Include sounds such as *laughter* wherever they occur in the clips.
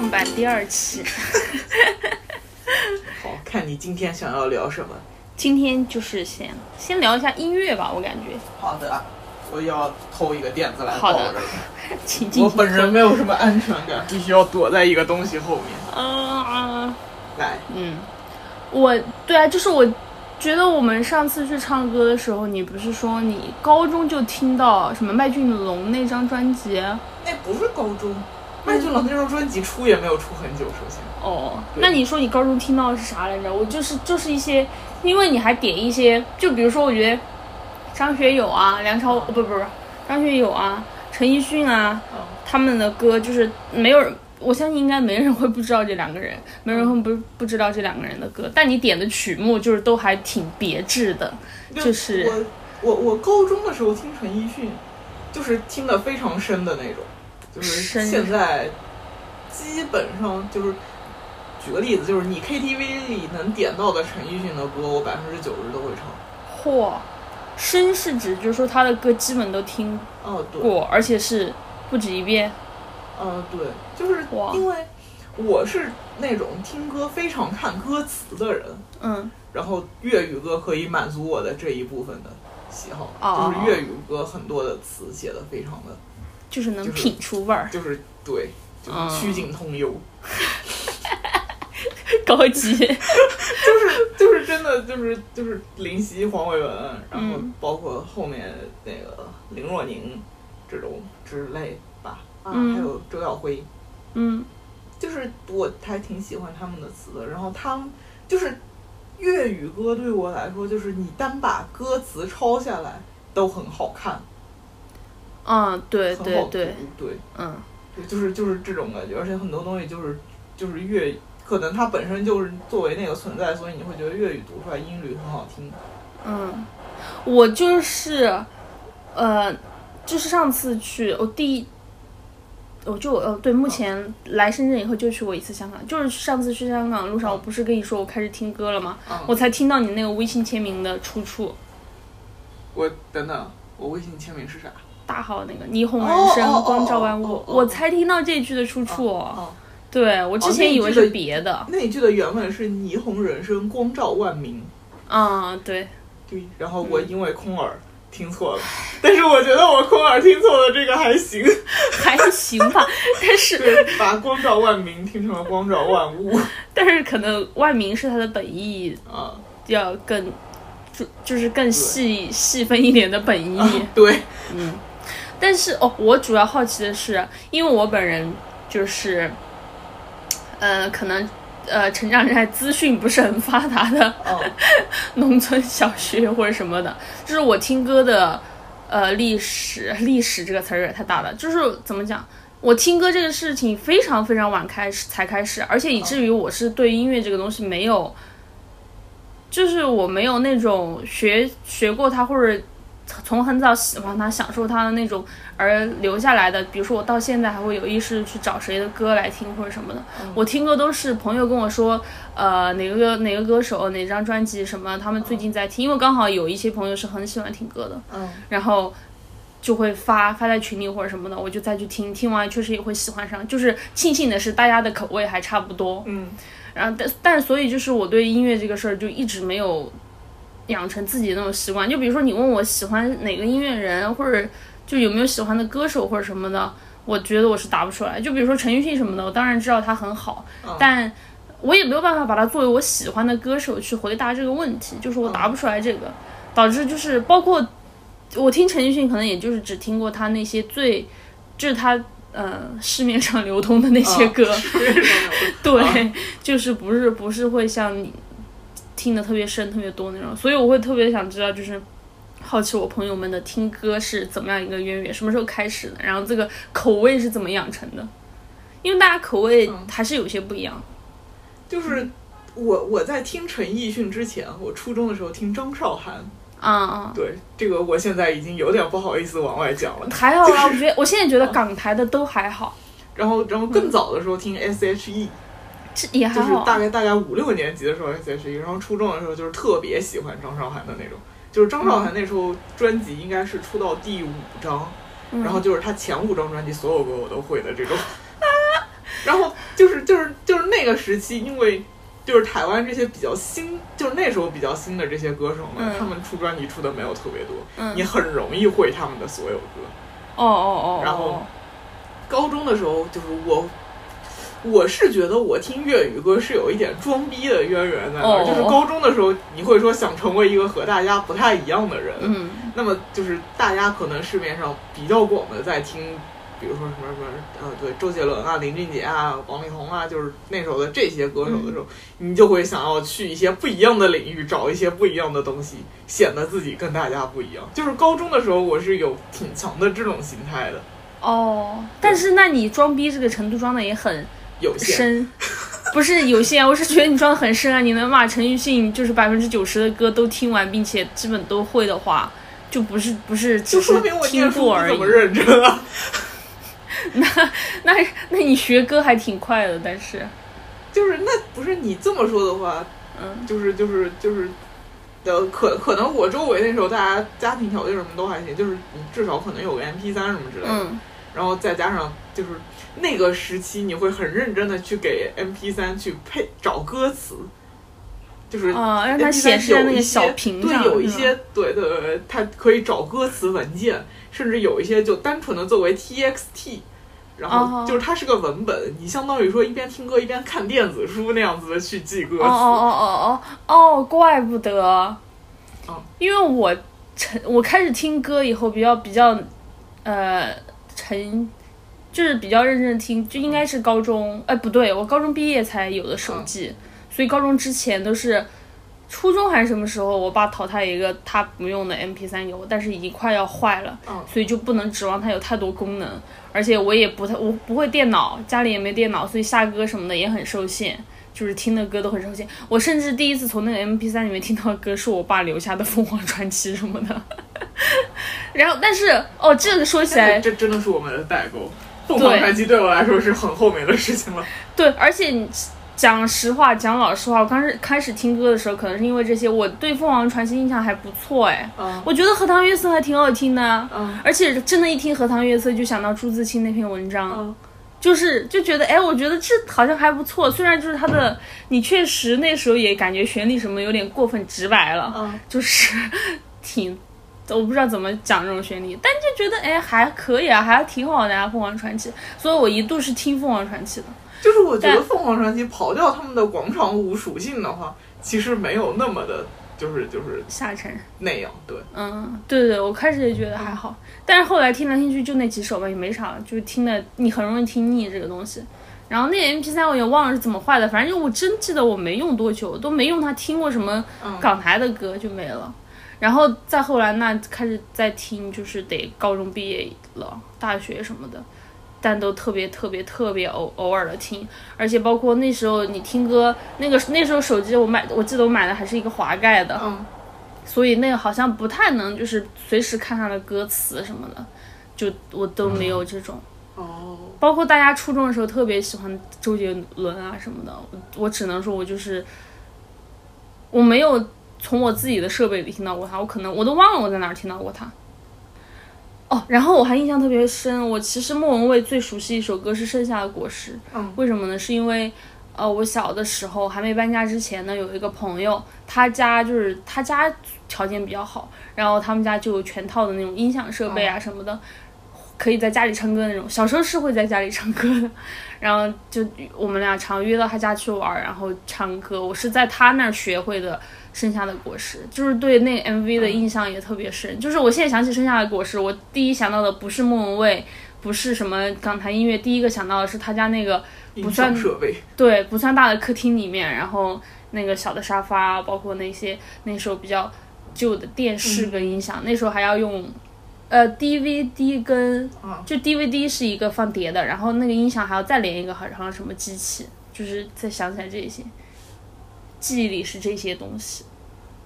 上版第二期。*laughs* 好看你今天想要聊什么？今天就是先先聊一下音乐吧，我感觉。好的，我要偷一个垫子来好的抱着。*laughs* 请进我本人没有什么安全感，必须要躲在一个东西后面。嗯嗯来，嗯，我对啊，就是我觉得我们上次去唱歌的时候，你不是说你高中就听到什么麦浚龙那张专辑？那不是高中，麦浚龙那张专辑出也没有出很久，首先。哦，那你说你高中听到的是啥来着？我就是就是一些，因为你还点一些，就比如说我觉得张学友啊、梁朝、哦不不不，张学友啊、陈奕迅啊，嗯他们的歌就是没有人，我相信应该没人会不知道这两个人，没人会不不知道这两个人的歌。但你点的曲目就是都还挺别致的，就是我我我高中的时候听陈奕迅，就是听的非常深的那种，就是现在基本上就是。举个例子，就是你 KTV 里能点到的陈奕迅的歌，我百分之九十都会唱。嚯，深是指就是说他的歌基本都听哦，对，过，而且是不止一遍。嗯，对，就是因为我是那种听歌非常看歌词的人，嗯，然后粤语歌可以满足我的这一部分的喜好，哦就是粤语歌很多的词写的非常的，就是能品出味儿，就是对，就是嗯。曲径通幽，*laughs* 高级。*laughs* 就是就是真的就是就是林夕、黄伟文，然后嗯。包括后面那个林若宁这种之类吧，啊，嗯。还有周耀辉，嗯。就是我还挺喜欢他们的词的。然后他们就是粤语歌对我来说，就是你单把歌词抄下来都很好看，嗯，对对对，对嗯对，就是就是这种感觉。而且很多东西就是就是粤，可能它本身就是作为那个存在，所以你会觉得粤语读出来音律很好听。嗯，我就是，呃，就是上次去，我第一。我就呃对，目前来深圳以后就去过一次香港，就是上次去香港路上，我不是跟你说我开始听歌了吗？嗯，我才听到你那个微信签名的出处，我等等，我微信签名是啥？大号那个霓虹人哦生，光照万物，我才听到这句的出处。哦，对我之前以为是别的，那一句的原文是“霓虹人生，光照万民啊、对，”。对，然后我因为空耳听错了，但是我觉得我空耳听错了这个还行。还行吧，*laughs* 但是对，把光照万民听成了光照万物但是可能万民是它的本意啊。要更，就就是更细细分一点的本意。对，但是哦，我主要好奇的是，因为我本人就是，呃，可能呃成长在资讯不是很发达的哦，*laughs* 农村小学或者什么的，就是我听歌的呃历史，历史这个词儿太大了，就是怎么讲？我听歌这个事情非常非常晚开始才开始，而且以至于我是对音乐这个东西没有，就是我没有那种学学过它或者从很早喜欢他、享受他的那种而留下来的。比如说我到现在还会有意识去找谁的歌来听或者什么的。我听歌都是朋友跟我说，呃，哪个歌哪个歌手哪张专辑什么，他们最近在听，因为刚好有一些朋友是很喜欢听歌的，嗯然后。就会发发在群里或者什么的，我就再去听，听完确实也会喜欢上。就是庆幸的是，大家的口味还差不多。嗯然后但但所以就是我对音乐这个事儿就一直没有养成自己的那种习惯。就比如说你问我喜欢哪个音乐人，或者就有没有喜欢的歌手或者什么的，我觉得我是答不出来。就比如说陈奕迅什么的，我当然知道他很好，嗯但我也没有办法把他作为我喜欢的歌手去回答这个问题，就是我答不出来这个，导致就是包括我听陈奕迅，可能也就是只听过他那些最就是他。呃，市面上流通的那些歌，对，就是不是不是会像你听的特别深、特别多那种，所以我会特别想知道，就是好奇我朋友们的听歌是怎么样一个渊源，什么时候开始的，然后这个口味是怎么养成的，因为大家口味还是有些不一样。就是我我在听陈奕迅之前，我初中的时候听张韶涵，啊啊，对这个我现在已经有点不好意思往外讲了。还好啊，*laughs* 我觉得我现在觉得港台的都还好，然后然后更早的时候听 S.H.E，这也还就是。大概大概五六年级的时候 S.H.E，然后初中的时候就是特别喜欢张韶涵的那种，就是张韶涵那时候专辑应该是出到第五张，嗯然后就是他前五张专辑所有歌我都会的这种。*laughs* 然后就是就是就是那个时期，因为就是台湾这些比较新，就是那时候比较新的这些歌手们，嗯他们出专辑出的没有特别多，嗯你很容易会他们的所有歌。哦哦哦，然后高中的时候，就是我，我是觉得我听粤语歌是有一点装逼的渊源在那儿。哦就是高中的时候，你会说想成为一个和大家不太一样的人，嗯那么就是大家可能市面上比较广的在听。比如说什么什么呃，对，周杰伦啊、林俊杰啊、王力宏啊，就是那时候的这些歌手的时候，你就会想要去一些不一样的领域找一些不一样的东西，显得自己跟大家不一样。就是高中的时候，我是有挺强的这种心态的。哦，但是那你装逼这个程度装的也很有限，深，*laughs* 不是有限，我是觉得你装的很深啊！你能把陈奕迅就是百分之九十的歌都听完，并且基本都会的话，就不是不是只就是说明我听念书过而已不怎么。认真啊。*laughs* 那那你学歌还挺快的，但是，就是那不是你这么说的话，嗯就是就是就是，的，可可能我周围那时候大家家庭条件什么都还行，就是你至少可能有个 MP 三什么之类的，嗯然后再加上就是那个时期你会很认真的去给 MP 三去配找歌词，就是啊，让它显示在那小屏上，对，有一些对对对，它可以找歌词文件，甚至有一些就单纯的作为 TXT，然后哦。就是它是个文本，你相当于说一边听歌一边看电子书那样子的去记歌词。哦哦哦哦哦哦，怪不得，哦因为我成我开始听歌以后比较比较，呃，成就是比较认真地听，就应该是高中，哎不对，我高中毕业才有的手机，所以高中之前都是。初中还是什么时候，我爸淘汰一个他不用的 MP 3给我，但是已经快要坏了，嗯所以就不能指望它有太多功能，而且我也不太我不会电脑，家里也没电脑，所以下歌什么的也很受限，就是听的歌都很受限。我甚至第一次从那个 MP 3里面听到的歌是我爸留下的凤凰传奇什么的，然后但是哦，这个说起来，这真的是我们的代沟。凤凰传奇对我来说是很后面的事情了。对，而且讲实话，讲老实话，我刚开始开始听歌的时候，可能是因为这些，我对凤凰传奇印象还不错哎，嗯我觉得荷塘月色还挺好听的啊。嗯而且真的，一听《荷塘月色》就想到朱自清那篇文章，嗯就是就觉得，哎，我觉得这好像还不错。虽然就是他的，你确实那时候也感觉旋律什么有点过分直白了，嗯，就是 *laughs* 挺，我不知道怎么讲这种旋律，但就觉得，哎，还可以啊，还挺好的啊，凤凰传奇。所以我一度是听凤凰传奇的。就是我觉得凤凰传奇刨掉他们的广场舞属性的话，其实没有那么的，就是就是下沉，那样。对，嗯，对对，我开始也觉得还好，但是后来听来听去就那几首吧，也没啥，就是听的你很容易听腻这个东西。然后那个 M P 三我也忘了是怎么坏的，反正就我真记得我没用多久，都没用它听过什么嗯港台的歌就没了。然后再后来那开始在听，就是得高中毕业了，大学什么的，但都特别特别特别偶偶尔的听，而且包括那时候你听歌，那个那时候手机我买，我记得我买的还是一个滑盖的，嗯。所以那个好像不太能就是随时看它的歌词什么的，就我都没有这种。哦，包括大家初中的时候特别喜欢周杰伦啊什么的，我我只能说我就是我没有从我自己的设备里听到过他，我可能我都忘了我在哪儿听到过他。哦，然后我还印象特别深，我其实莫文蔚最熟悉一首歌是《盛夏的果实》，嗯为什么呢？是因为呃，我小的时候还没搬家之前呢，有一个朋友，他家就是他家条件比较好，然后他们家就有全套的那种音响设备啊什么的，可以在家里唱歌那种。小时候是会在家里唱歌的，*laughs* 然后就我们俩常约到他家去玩儿，然后唱歌。我是在他那儿学会的《盛夏的果实》，就是对那个 MV 的印象也特别深。就是我现在想起《盛夏的果实》，我第一想到的不是莫文蔚，不是什么港台音乐，第一个想到的是他家那个音不算响设备，对，不算大的客厅里面，然后那个小的沙发，包括那些那时候比较旧的电视跟音响，那时候还要用呃 DVD 跟嗯就 DVD 是一个放碟的，然后那个音响还要再连一个好像什么机器，就是再想起来这些，记忆里是这些东西。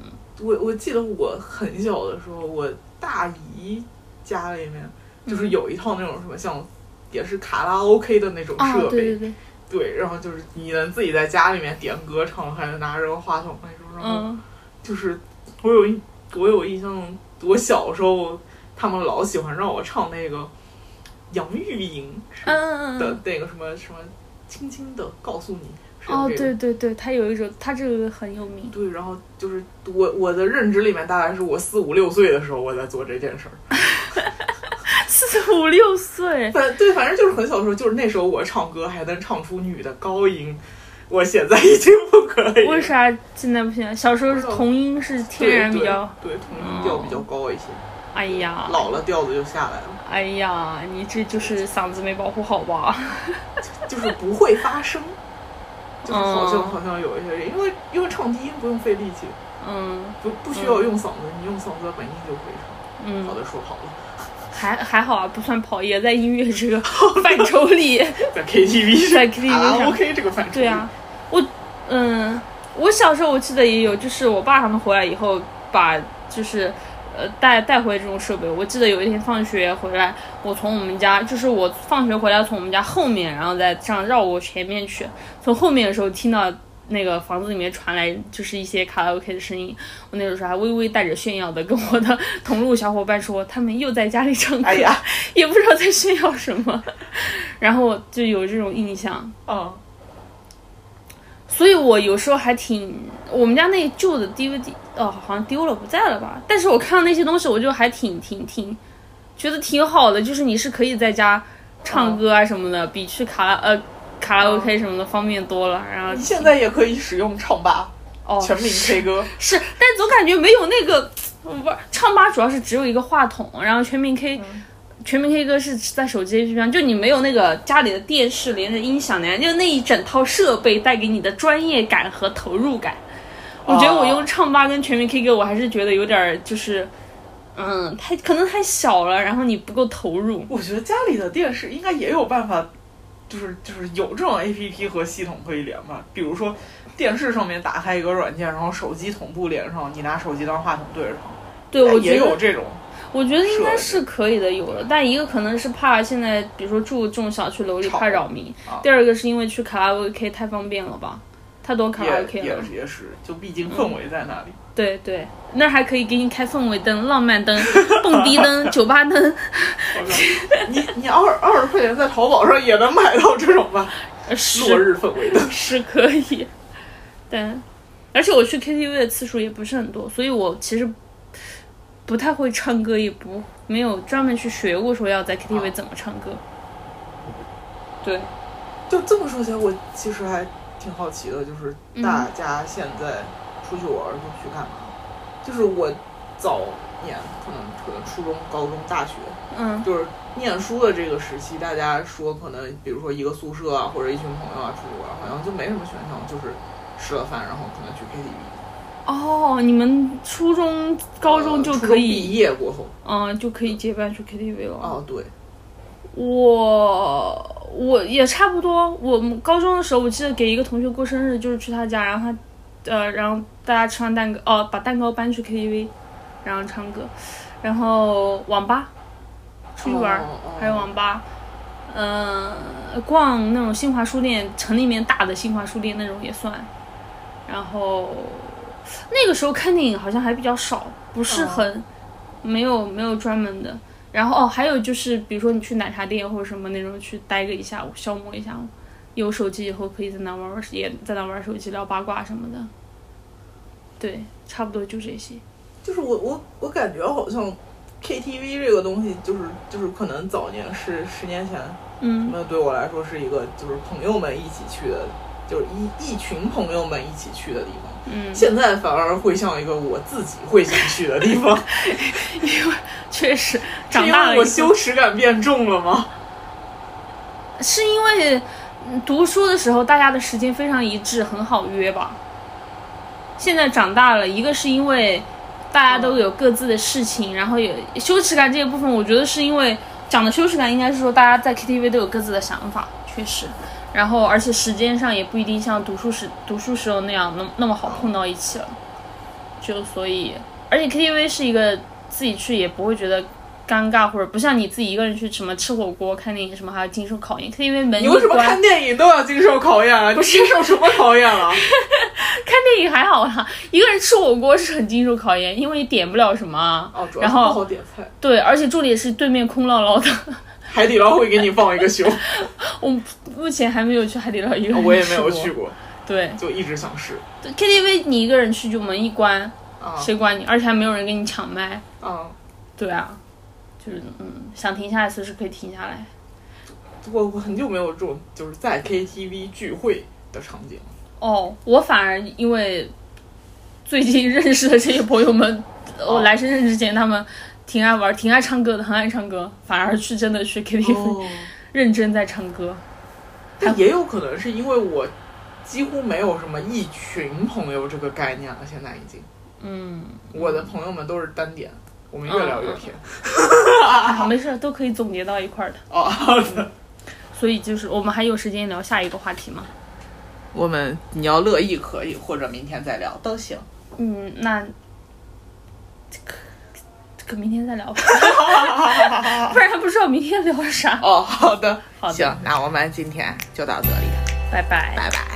嗯。我我记得我很小的时候，我大姨家里面就是有一套那种什么像，也是卡拉 OK 的那种啊，设备，对对对，对，然后就是你能自己在家里面点歌唱，还能拿着个话筒那种，然后嗯。就是我有印我有印象，我小时候他们老喜欢让我唱那个杨钰莹嗯嗯的嗯，那个什么什么轻轻的告诉你哦，对对对，他有一首，他这个很有名。对，然后就是我我的认知里面，大概是我四五六岁的时候，我在做这件事儿。*laughs* 四五六岁，反对，反正就是很小的时候，就是那时候我唱歌还能唱出女的高音，我现在已经不可以。为啥现在不行？小时候是童音是天然比较，对对童音调比较高一些，哎呀，老了调子就下来了，哎呀，你这就是嗓子没保护好吧？*laughs* 就是不会发声。*laughs* 就是好像嗯好像有一些人，因为因为唱低音不用费力气，嗯不不需要用嗓子，你用嗓子的本音就可以唱。好嗯，的，说好了，*laughs* 还还好啊，不算跑，也在音乐这个范畴里。在 KTV 在 KTV 啊上 OK 这个范畴。对啊，我嗯，我小时候我记得也有，就是我爸他们回来以后，把就是呃带带回这种设备。我记得有一天放学回来，我从我们家，就是我放学回来从我们家后面，然后再这样绕过前面去，从后面的时候听到。那个房子里面传来就是一些卡拉 OK 的声音，我那个时候还微微带着炫耀的跟我的同路小伙伴说，他们又在家里唱歌，哎呀，也不知道在炫耀什么，*laughs* 然后就有这种印象。嗯，所以我有时候还挺，我们家那旧的 DVD 哦，好像丢了不在了吧？但是我看到那些东西，我就还挺挺挺，觉得挺好的，就是你是可以在家唱歌啊什么的，比去卡拉呃卡拉 OK 什么的方便多了。然后你现在也可以使用唱吧，哦全民 K 歌。是，但总感觉没有那个，不是唱吧主要是只有一个话筒，然后全民 K，、全民 K 歌是在手机 APP 上，就你没有那个家里的电视连着音响连，就那一整套设备带给你的专业感和投入感。我觉得我用唱吧跟全民 K 歌，我还是觉得有点儿就是，嗯，太可能太小了，然后你不够投入。我觉得家里的电视应该也有办法，就是就是有这种 A P P 和系统可以连吧。比如说电视上面打开一个软件，然后手机同步连上，你拿手机当话筒对着唱。对，我觉得也有这种。我觉得应该是可以的，有了。但一个可能是怕现在，比如说住这种小区楼里怕扰民；啊第二个是因为去卡拉 OK 太方便了吧，太多卡拉 OK 也了。也是，就毕竟氛围在那里。对对，那儿还可以给你开氛围灯、浪漫灯、蹦迪灯、*laughs* 酒吧灯，你你二二十块钱在淘宝上也能买到这种吧？呃落日氛围灯。*laughs* 是可以。但而且我去 KTV 的次数也不是很多，所以我其实不太会唱歌，也不没有专门去学过说要在 KTV 怎么唱歌。对，就这么说起来，我其实还挺好奇的，就是嗯大家现在出去玩儿都去干嘛？就是我早年可能可能初中、高中、大学，嗯就是念书的这个时期，大家说可能比如说一个宿舍啊，或者一群朋友啊出去玩儿，好像就没什么选项，就是吃了饭然后可能去 KTV。哦，你们初中、高中就可以，业过后，嗯，就可以结伴去 KTV 了。哦对，我我也差不多。我们高中的时候，我记得给一个同学过生日，就是去他家，然后他，呃，然后大家吃完蛋糕，哦，把蛋糕搬去 KTV，然后唱歌，然后网吧出去玩儿，哦哦还有网吧，嗯、逛那种新华书店，城里面大的新华书店那种也算。然后那个时候看电影好像还比较少，不是哦很、没有没有专门的。然后哦，还有就是，比如说你去奶茶店或者什么那种去待个一下午，消磨一下午。有手机以后可以在那玩玩，也在那玩手机聊八卦什么的。对，差不多就这些。就是我我我感觉好像 KTV 这个东西，就是就是可能早年是十年前，嗯那对我来说是一个就是朋友们一起去的，就是一一群朋友们一起去的地方。嗯，现在反而会像一个我自己会想去的地方，因为确实长大了我羞耻感变重了吗？是因为嗯读书的时候大家的时间非常一致，很好约吧。现在长大了，一个是因为大家都有各自的事情，然后有羞耻感这一部分，我觉得是因为讲的羞耻感应该是说大家在 KTV 都有各自的想法，确实。然后而且时间上也不一定像读书时读书时候那样那那么好碰到一起了，就所以，而且 KTV 是一个自己去也不会觉得。尴尬，或者不像你自己一个人去什么吃火锅、看电影什么，还要经受考验。KTV 门你为什么，看电影都要经受考验啊？你经受什么考验了？*laughs* 看电影还好啦，一个人吃火锅是很经受考验，因为你点不了什么啊。哦，主要然后不好点菜。对，而且重点是对面空落落的，海底捞会给你放一个熊，*laughs* 我目前还没有去海底捞一个人我也没有。去过，对就一直想试。对，KTV 你一个人去就门一关，啊谁管你？而且还没有人跟你抢麦。啊！对啊，就是嗯，想停下来随时可以停下来。我我很久没有这种就是在 KTV 聚会的场景。哦，我反而因为最近认识的这些朋友们，我来深圳之前他们挺爱玩、挺爱唱歌的，很爱唱歌，反而去真的去 KTV、哦，认真在唱歌。但也有可能是因为我几乎没有什么一群朋友这个概念了，现在已经，嗯，我的朋友们都是单点，我们越聊越偏。啊，*laughs* 没事儿，都可以总结到一块儿的。哦，好的。所以就是我们还有时间聊下一个话题吗？我们你要乐意可以，或者明天再聊都行。嗯，那这个这个明天再聊吧，不然不知道明天聊啥。哦，好的，好的行，那我们今天就到这里，拜拜。拜拜。